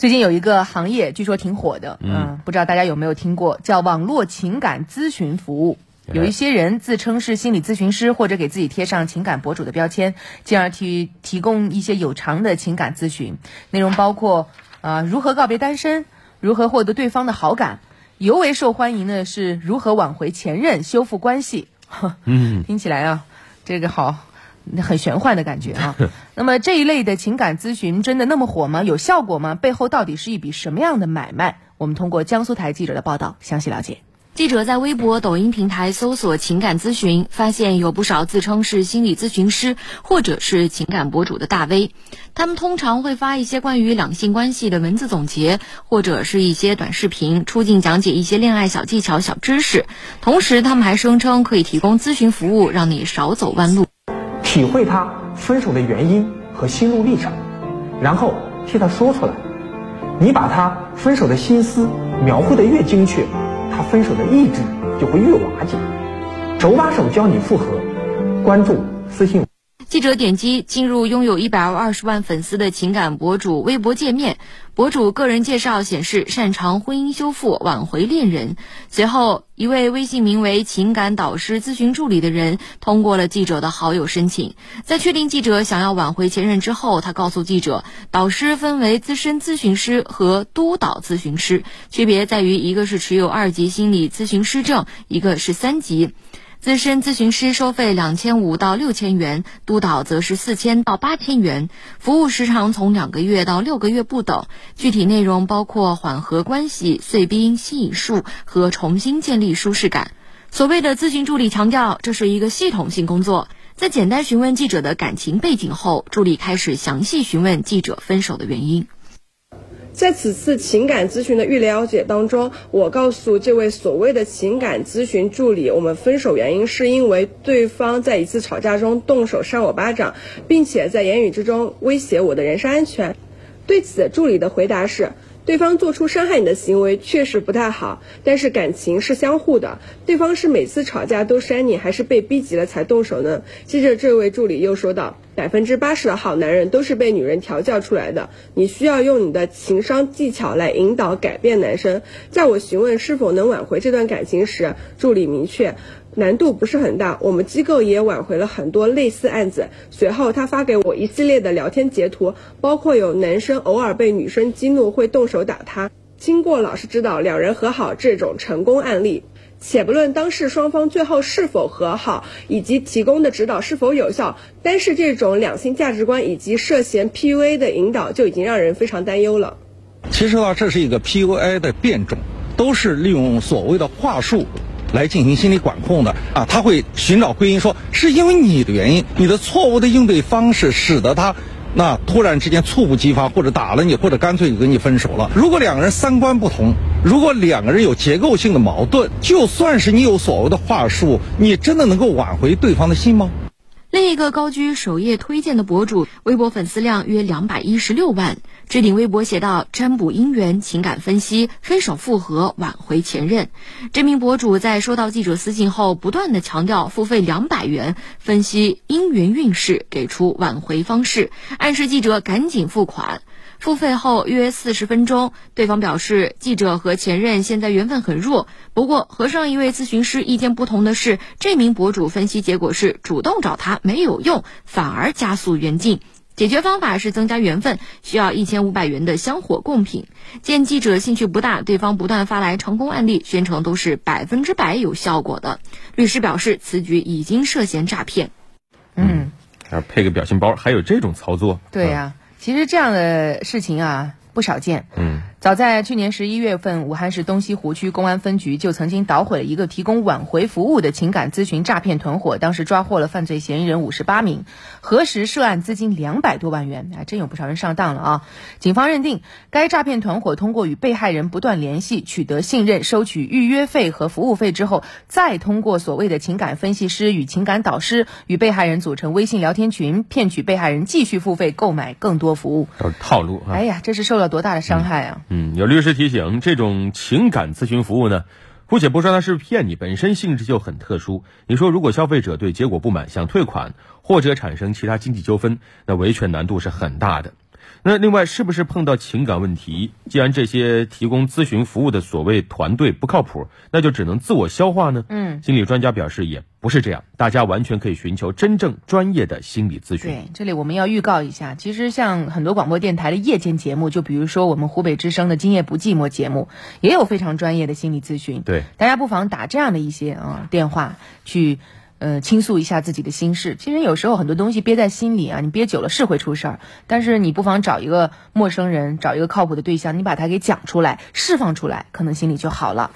最近有一个行业，据说挺火的，嗯，不知道大家有没有听过，叫网络情感咨询服务。有一些人自称是心理咨询师，或者给自己贴上情感博主的标签，进而提提供一些有偿的情感咨询，内容包括啊如何告别单身，如何获得对方的好感，尤为受欢迎的是如何挽回前任、修复关系。嗯，听起来啊，这个好。很玄幻的感觉啊！那么这一类的情感咨询真的那么火吗？有效果吗？背后到底是一笔什么样的买卖？我们通过江苏台记者的报道详细了解。记者在微博、抖音平台搜索“情感咨询”，发现有不少自称是心理咨询师或者是情感博主的大 V，他们通常会发一些关于两性关系的文字总结，或者是一些短视频，出镜讲解一些恋爱小技巧、小知识。同时，他们还声称可以提供咨询服务，让你少走弯路。体会他分手的原因和心路历程，然后替他说出来。你把他分手的心思描绘的越精确，他分手的意志就会越瓦解。手把手教你复合，关注私信。记者点击进入拥有一百二十万粉丝的情感博主微博界面，博主个人介绍显示擅长婚姻修复、挽回恋人。随后，一位微信名为“情感导师咨询助理”的人通过了记者的好友申请。在确定记者想要挽回前任之后，他告诉记者，导师分为资深咨询师和督导咨询师，区别在于一个是持有二级心理咨询师证，一个是三级。资深咨询师收费两千五到六千元，督导则是四千到八千元，服务时长从两个月到六个月不等。具体内容包括缓和关系、碎冰、吸引术和重新建立舒适感。所谓的咨询助理强调，这是一个系统性工作。在简单询问记者的感情背景后，助理开始详细询问记者分手的原因。在此次情感咨询的预了解当中，我告诉这位所谓的情感咨询助理，我们分手原因是因为对方在一次吵架中动手扇我巴掌，并且在言语之中威胁我的人身安全。对此，助理的回答是。对方做出伤害你的行为确实不太好，但是感情是相互的。对方是每次吵架都扇你，还是被逼急了才动手呢？接着，这位助理又说道：“百分之八十的好男人都是被女人调教出来的，你需要用你的情商技巧来引导改变男生。”在我询问是否能挽回这段感情时，助理明确。难度不是很大，我们机构也挽回了很多类似案子。随后他发给我一系列的聊天截图，包括有男生偶尔被女生激怒会动手打他，经过老师指导两人和好这种成功案例。且不论当事双方最后是否和好，以及提供的指导是否有效，单是这种两性价值观以及涉嫌 PUA 的引导就已经让人非常担忧了。其实呢，这是一个 PUA 的变种，都是利用所谓的话术。来进行心理管控的啊，他会寻找归因，说是因为你的原因，你的错误的应对方式，使得他那突然之间猝不及防，或者打了你，或者干脆就跟你分手了。如果两个人三观不同，如果两个人有结构性的矛盾，就算是你有所谓的话术，你真的能够挽回对方的心吗？另一个高居首页推荐的博主，微博粉丝量约两百一十六万，置顶微博写道：“占卜姻缘、情感分析、分手复合、挽回前任。”这名博主在收到记者私信后，不断的强调付费两百元分析姻缘运势，给出挽回方式，暗示记者赶紧付款。付费后约四十分钟，对方表示记者和前任现在缘分很弱。不过和上一位咨询师意见不同的是，这名博主分析结果是主动找他没有用，反而加速缘尽。解决方法是增加缘分，需要一千五百元的香火贡品。见记者兴趣不大，对方不断发来成功案例，宣称都是百分之百有效果的。律师表示此举已经涉嫌诈骗。嗯，还要配个表情包，还有这种操作？对呀。其实这样的事情啊不少见。嗯。早在去年十一月份，武汉市东西湖区公安分局就曾经捣毁了一个提供挽回服务的情感咨询诈骗团伙，当时抓获了犯罪嫌疑人五十八名，核实涉案资金两百多万元，还真有不少人上当了啊！警方认定，该诈骗团伙通过与被害人不断联系，取得信任，收取预约费和服务费之后，再通过所谓的情感分析师与情感导师与被害人组成微信聊天群，骗取被害人继续付费购买更多服务。都是套路啊！哎呀，这是受了多大的伤害啊！嗯，嗯有律师提醒，这种情感咨询服务呢，姑且不说它是骗你，本身性质就很特殊。你说，如果消费者对结果不满，想退款或者产生其他经济纠纷，那维权难度是很大的。那另外，是不是碰到情感问题，既然这些提供咨询服务的所谓团队不靠谱，那就只能自我消化呢？嗯，心理专家表示也不是这样，大家完全可以寻求真正专业的心理咨询。对，这里我们要预告一下，其实像很多广播电台的夜间节目，就比如说我们湖北之声的《今夜不寂寞》节目，也有非常专业的心理咨询。对，大家不妨打这样的一些啊、电话去。呃，倾诉一下自己的心事。其实有时候很多东西憋在心里啊，你憋久了是会出事儿。但是你不妨找一个陌生人，找一个靠谱的对象，你把它给讲出来，释放出来，可能心里就好了。